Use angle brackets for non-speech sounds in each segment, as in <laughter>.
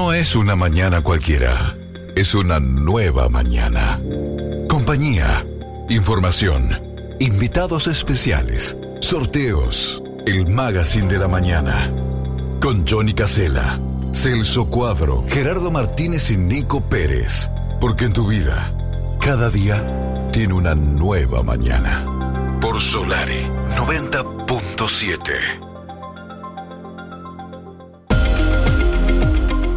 No es una mañana cualquiera, es una nueva mañana. Compañía, información, invitados especiales, sorteos, el magazine de la mañana. Con Johnny Casella, Celso Cuadro, Gerardo Martínez y Nico Pérez. Porque en tu vida, cada día tiene una nueva mañana. Por Solari 90.7.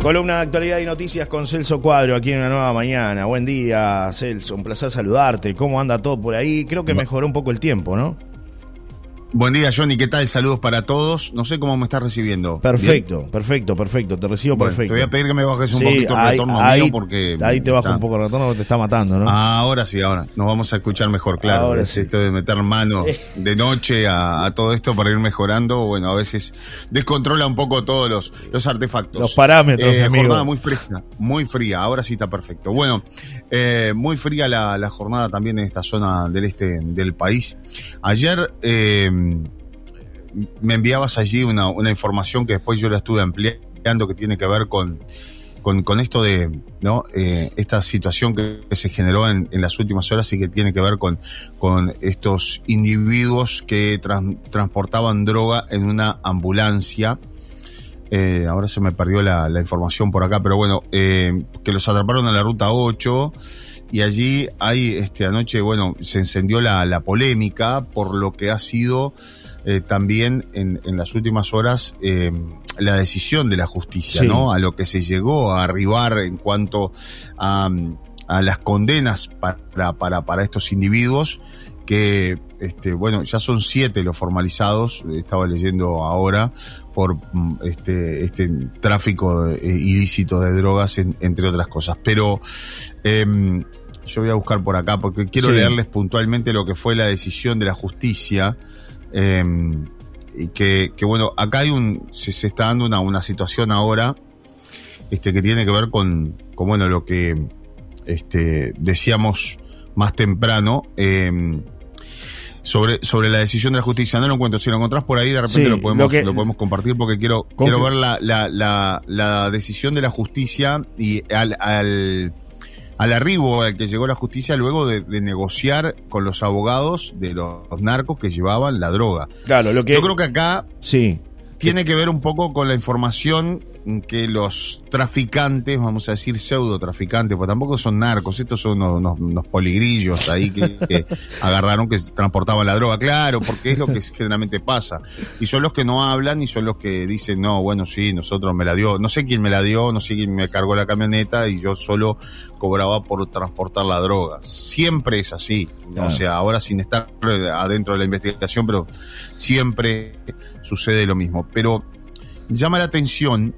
Columna de actualidad y noticias con Celso Cuadro aquí en una nueva mañana. Buen día, Celso. Un placer saludarte. ¿Cómo anda todo por ahí? Creo que mejoró un poco el tiempo, ¿no? Buen día, Johnny. ¿Qué tal? Saludos para todos. No sé cómo me estás recibiendo. Perfecto, perfecto, perfecto. Te recibo perfecto. Te voy a pedir que me bajes un poquito el retorno mío porque. Ahí te bajo un poco el retorno porque te está matando, ¿no? Ahora sí, ahora. Nos vamos a escuchar mejor, claro. Ahora sí. Esto de meter mano de noche a, todo esto para ir mejorando, bueno, a veces descontrola un poco todos los, los artefactos. Los parámetros, eh, Jornada muy fresca, muy fría. Ahora sí está perfecto. Bueno, eh, muy fría la, la, jornada también en esta zona del este del país. Ayer. Eh, me enviabas allí una, información que después yo la estuve ampliando que tiene que ver con, con, esto de ¿no? Eh, esta situación que, se generó en, las últimas horas y que tiene que ver con, con estos individuos que transportaban droga en una ambulancia. Eh, ahora se me perdió la, información por acá, pero bueno, eh, que los atraparon en la ruta 8 y allí hay, este, anoche, bueno, se encendió la, la polémica por lo que ha sido eh, también en, las últimas horas eh, la decisión de la justicia, ¿no? A lo que se llegó a arribar en cuanto a, las condenas para, para, para estos individuos que, este, bueno, ya son siete los formalizados, estaba leyendo ahora, por mm, este, este tráfico eh, ilícito de drogas, entre otras cosas. Pero em, yo voy a buscar por acá porque quiero leerles puntualmente lo que fue la decisión de la justicia Em, y que, bueno, acá hay un, se, está dando una, una situación ahora este, que tiene que ver con, con bueno, lo que este, decíamos más temprano. Em, sobre, sobre la decisión de la justicia. No lo encuentro. Si lo encontrás por ahí, de repente lo, podemos, lo, podemos compartir porque quiero, quiero ver la, la, la, la, decisión de la justicia y al, al, al arribo al que llegó la justicia luego de, negociar con los abogados de los narcos que llevaban la droga. Claro, lo que yo creo que acá sí tiene que ver un poco con la información que los traficantes, vamos a decir pseudo traficantes, porque tampoco son narcos, estos son unos, poligrillos ahí <laughs> que, agarraron que transportaban la droga, claro, porque es lo que generalmente pasa. Y son los que no hablan y son los que dicen, no, bueno, sí, nosotros me la dio, no sé quién me la dio, no sé quién me cargó la camioneta y yo solo cobraba por transportar la droga. Siempre es así, o sea, ahora sin estar adentro de la investigación, pero siempre sucede lo mismo. Pero llama la atención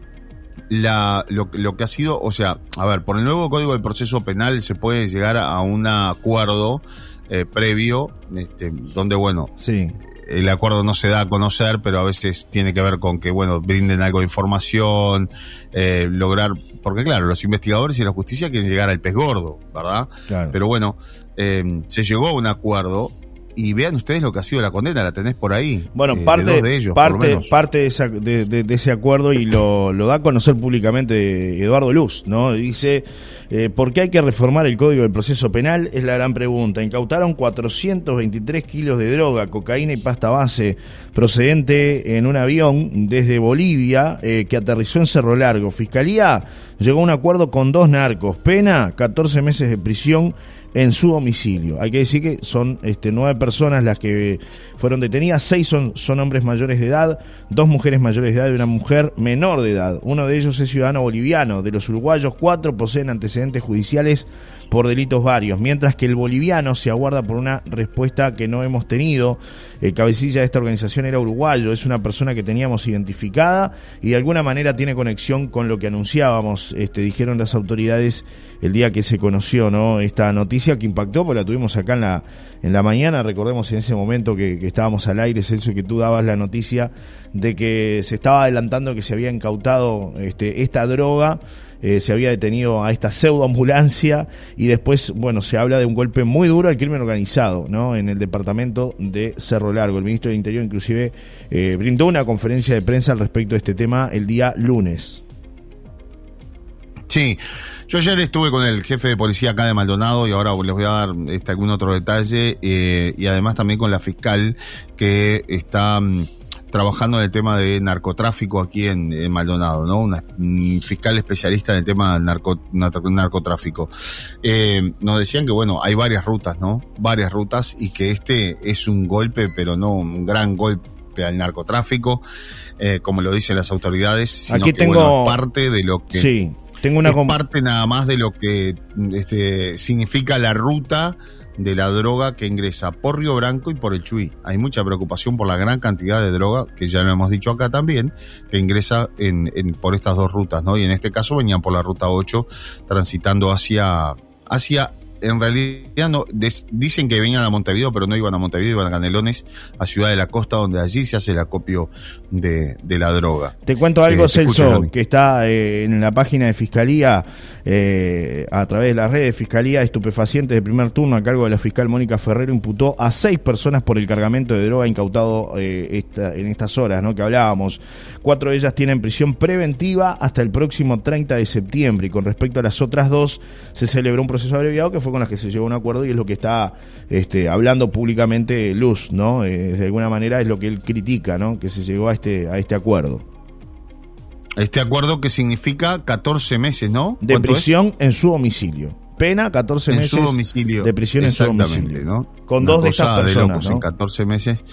la, lo, lo, que ha sido, o sea, a ver, por el nuevo Código del Proceso Penal se puede llegar a un acuerdo eh, previo, este, donde, bueno, sí. el acuerdo no se da a conocer, pero a veces tiene que ver con que, bueno, brinden algo de información, eh, lograr, porque claro, los investigadores y la justicia quieren llegar al pez gordo, ¿verdad? Pero bueno, eh, se llegó a un acuerdo y vean ustedes lo que ha sido la condena, la tenés por ahí. Bueno, eh, parte, de, ellos, parte, parte de, ese acuerdo y lo, da a conocer públicamente Eduardo Luz, ¿no? Dice, eh, ¿por qué hay que reformar el Código del Proceso Penal? Es la gran pregunta. Incautaron 423 kilos de droga, cocaína y pasta base procedente en un avión desde Bolivia eh, que aterrizó en Cerro Largo. Fiscalía llegó a un acuerdo con dos narcos, pena 14 meses de prisión en su domicilio. Hay que decir que son este, nueve personas las que fueron detenidas, seis son, son hombres mayores de edad, dos mujeres mayores de edad y una mujer menor de edad. Uno de ellos es ciudadano boliviano. De los uruguayos, cuatro poseen antecedentes judiciales por delitos varios, mientras que el boliviano se aguarda por una respuesta que no hemos tenido. El cabecilla de esta organización era uruguayo, es una persona que teníamos identificada y de alguna manera tiene conexión con lo que anunciábamos, este, dijeron las autoridades el día que se conoció ¿no? esta noticia que impactó, porque la tuvimos acá en la, en la mañana, recordemos en ese momento que, estábamos al aire, Celso, que tú dabas la noticia de que se estaba adelantando que se había incautado este, esta droga eh, se había detenido a esta pseudoambulancia y después, bueno, se habla de un golpe muy duro al crimen organizado, ¿no? En el departamento de Cerro Largo. El ministro del Interior inclusive eh, brindó una conferencia de prensa al respecto de este tema el día lunes. Sí, yo ayer estuve con el jefe de policía acá de Maldonado y ahora les voy a dar este, algún otro detalle eh, y además también con la fiscal que está mm, trabajando en el tema de narcotráfico aquí en, Maldonado, ¿no? Una fiscal especialista en el tema del narco, narcotráfico. Eh, nos decían que, bueno, hay varias rutas, ¿no? Varias rutas y que este es un golpe, pero no un gran golpe al narcotráfico, eh, como lo dicen las autoridades, sino Aquí que, tengo parte de lo que sí, tengo una es parte nada más de lo que este, significa la ruta de la droga que ingresa por Río Branco y por el Chuy. Hay mucha preocupación por la gran cantidad de droga, que ya lo hemos dicho acá también, que ingresa en, por estas dos rutas, ¿no? Y en este caso venían por la ruta 8, transitando hacia, hacia en realidad no, dicen que venían a Montevideo, pero no iban a Montevideo, iban a Canelones, a Ciudad de la Costa, donde allí se hace el acopio de, la droga. Te cuento algo, eh, Celso, que está eh, en la página de Fiscalía, eh, a través de la red de Fiscalía, estupefacientes de primer turno a cargo de la fiscal Mónica Ferrero imputó a seis personas por el cargamento de droga incautado en estas horas, ¿no? Que hablábamos. Cuatro de ellas tienen prisión preventiva hasta el próximo 30 de septiembre y con respecto a las otras dos se celebró un proceso abreviado que fue con las que se llegó a un acuerdo y es lo que está este, hablando públicamente Luz, ¿no? de alguna manera es lo que él critica, ¿no? Que se llegó a este, a este acuerdo. Este acuerdo que significa 14 meses, ¿no? De prisión en su domicilio. Pena 14 meses su domicilio. de prisión en su domicilio. ¿no? Con dos de estas personas. En 14 meses.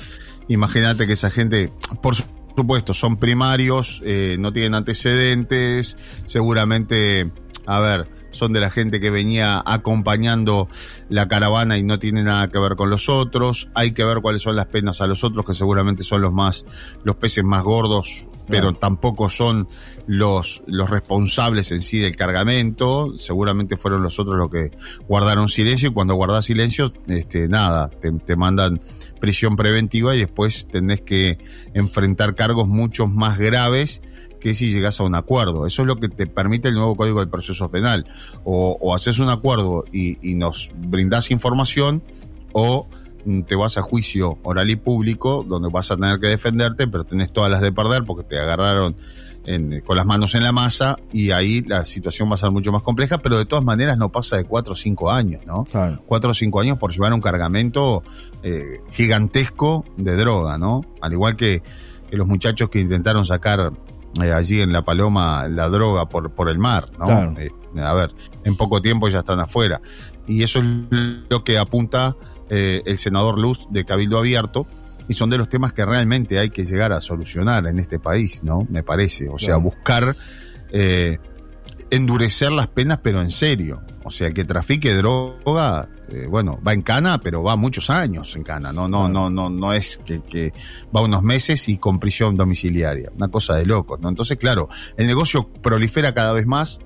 Imagínate que esa gente, por supuesto, son primarios, eh, no tienen antecedentes, seguramente, a ver, son de la gente que venía acompañando la caravana y no tiene nada que ver con los otros. Hay que ver cuáles son las penas a los otros, que seguramente son los más, los peces más gordos, pero tampoco son los, los responsables en sí del cargamento. Seguramente fueron los otros los que guardaron silencio y cuando guardas silencio, este, nada, te, te mandan prisión preventiva y después tenés que enfrentar cargos mucho más graves que si llegas a un acuerdo. Eso es lo que te permite el nuevo Código del Proceso Penal. O, haces un acuerdo y, nos brindas información o te vas a juicio oral y público donde vas a tener que defenderte, pero tenés todas las de perder porque te agarraron con las manos en la masa y ahí la situación va a ser mucho más compleja, pero de todas maneras no pasa de cuatro o cinco años, ¿no? Cuatro o cinco años por llevar un cargamento eh, gigantesco de droga, ¿no? Al igual que, que los muchachos que intentaron sacar eh, allí en La Paloma la droga por, por el mar, ¿no? Eh, a ver, en poco tiempo ya están afuera. Y eso es lo que apunta eh, el senador Luz de Cabildo Abierto, y son de los temas que realmente hay que llegar a solucionar en este país, ¿no? Me parece. O sea, buscar endurecer las penas, pero en serio. O sea, que trafique droga, eh, bueno, va en cana, pero va muchos años en cana. No, no, no, no, no es que, va unos meses y con prisión domiciliaria. Una cosa de locos, ¿no? Entonces, claro, el negocio prolifera cada vez más.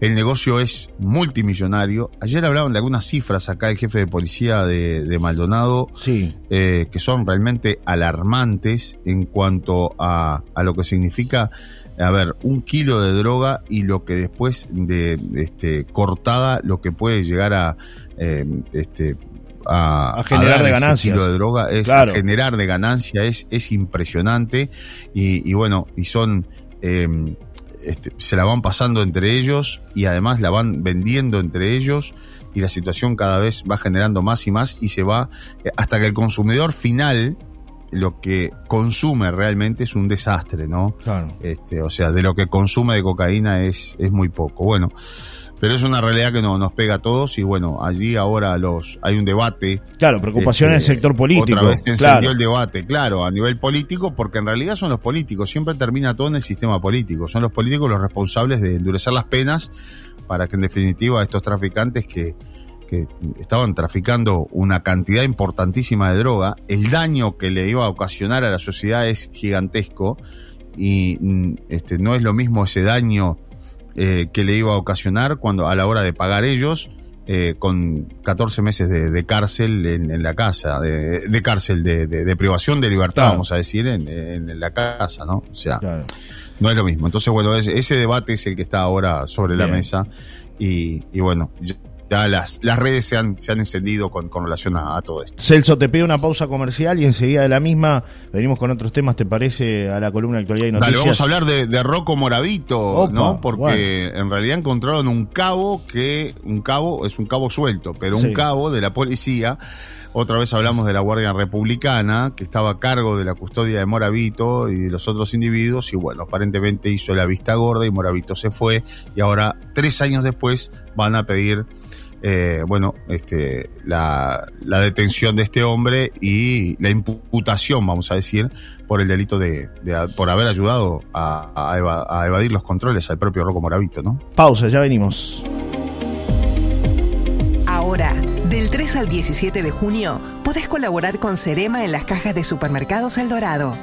El negocio es multimillonario. Ayer hablaban de algunas cifras acá el jefe de policía de, Maldonado, sí. Eh, que son realmente alarmantes en cuanto a, a lo que significa a ver, un kilo de droga y lo que después de este, cortada, lo que puede llegar a, eh, este, a, generar de ganancias. kilo de droga es a generar de ganancia es, es impresionante y, bueno, y son, em, este, se la van pasando entre ellos y además la van vendiendo entre ellos y la situación cada vez va generando más y más y se va eh, hasta que el consumidor final lo que consume realmente es un desastre, ¿no? Claro. Este, o sea, de lo que consume de cocaína es, es muy poco. Bueno, pero es una realidad que no, nos pega a todos y bueno, allí ahora los hay un debate. Claro, preocupación en el este, sector político. Otra vez se encendió el debate, claro, a nivel político, porque en realidad son los políticos, siempre termina todo en el sistema político, son los políticos los responsables de endurecer las penas para que en definitiva estos traficantes que que estaban traficando una cantidad importantísima de droga, el daño que le iba a ocasionar a la sociedad es gigantesco y mm, este, no es lo mismo ese daño eh, que le iba a ocasionar cuando a la hora de pagar ellos eh, con 14 meses de, cárcel en, la casa, de, cárcel, de, privación de libertad, vamos a decir, en, la casa, ¿no? O sea, no es lo mismo. Entonces, bueno, ese, debate es el que está ahora sobre la mesa y, y bueno, ya las, las redes se han, se han encendido con, con relación a, todo esto. Celso, te pido una pausa comercial y enseguida de la misma venimos con otros temas, ¿te parece? A la columna de actualidad y noticias. Dale, vamos a hablar de, de Rocco Moravito, ¿no? Porque en realidad encontraron un cabo que, un cabo, es un cabo suelto, pero un cabo de la policía otra vez hablamos de la Guardia Republicana, que estaba a cargo de la custodia de Moravito y de los otros individuos, y bueno, aparentemente hizo la vista gorda y Moravito se fue, y ahora, tres años después, van a pedir eh, bueno, este, la, detención de este hombre y la imputación, vamos a decir, por el delito de, por haber ayudado a, evadir los controles al propio Rocco Moravito, ¿no? Pausa, ya venimos. Del 3 al 17 de junio, podés colaborar con Cerema en las cajas de supermercados El Dorado.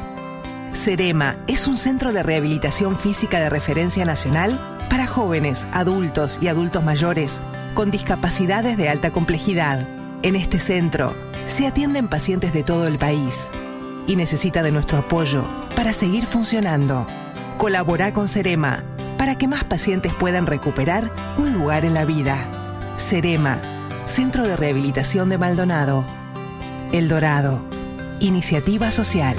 Cerema es un centro de rehabilitación física de referencia nacional para jóvenes, adultos y adultos mayores con discapacidades de alta complejidad. En este centro se atienden pacientes de todo el país y necesita de nuestro apoyo para seguir funcionando. Colabora con Cerema para que más pacientes puedan recuperar un lugar en la vida. Cerema, Centro de Rehabilitación de Maldonado. El Dorado, Iniciativa Social.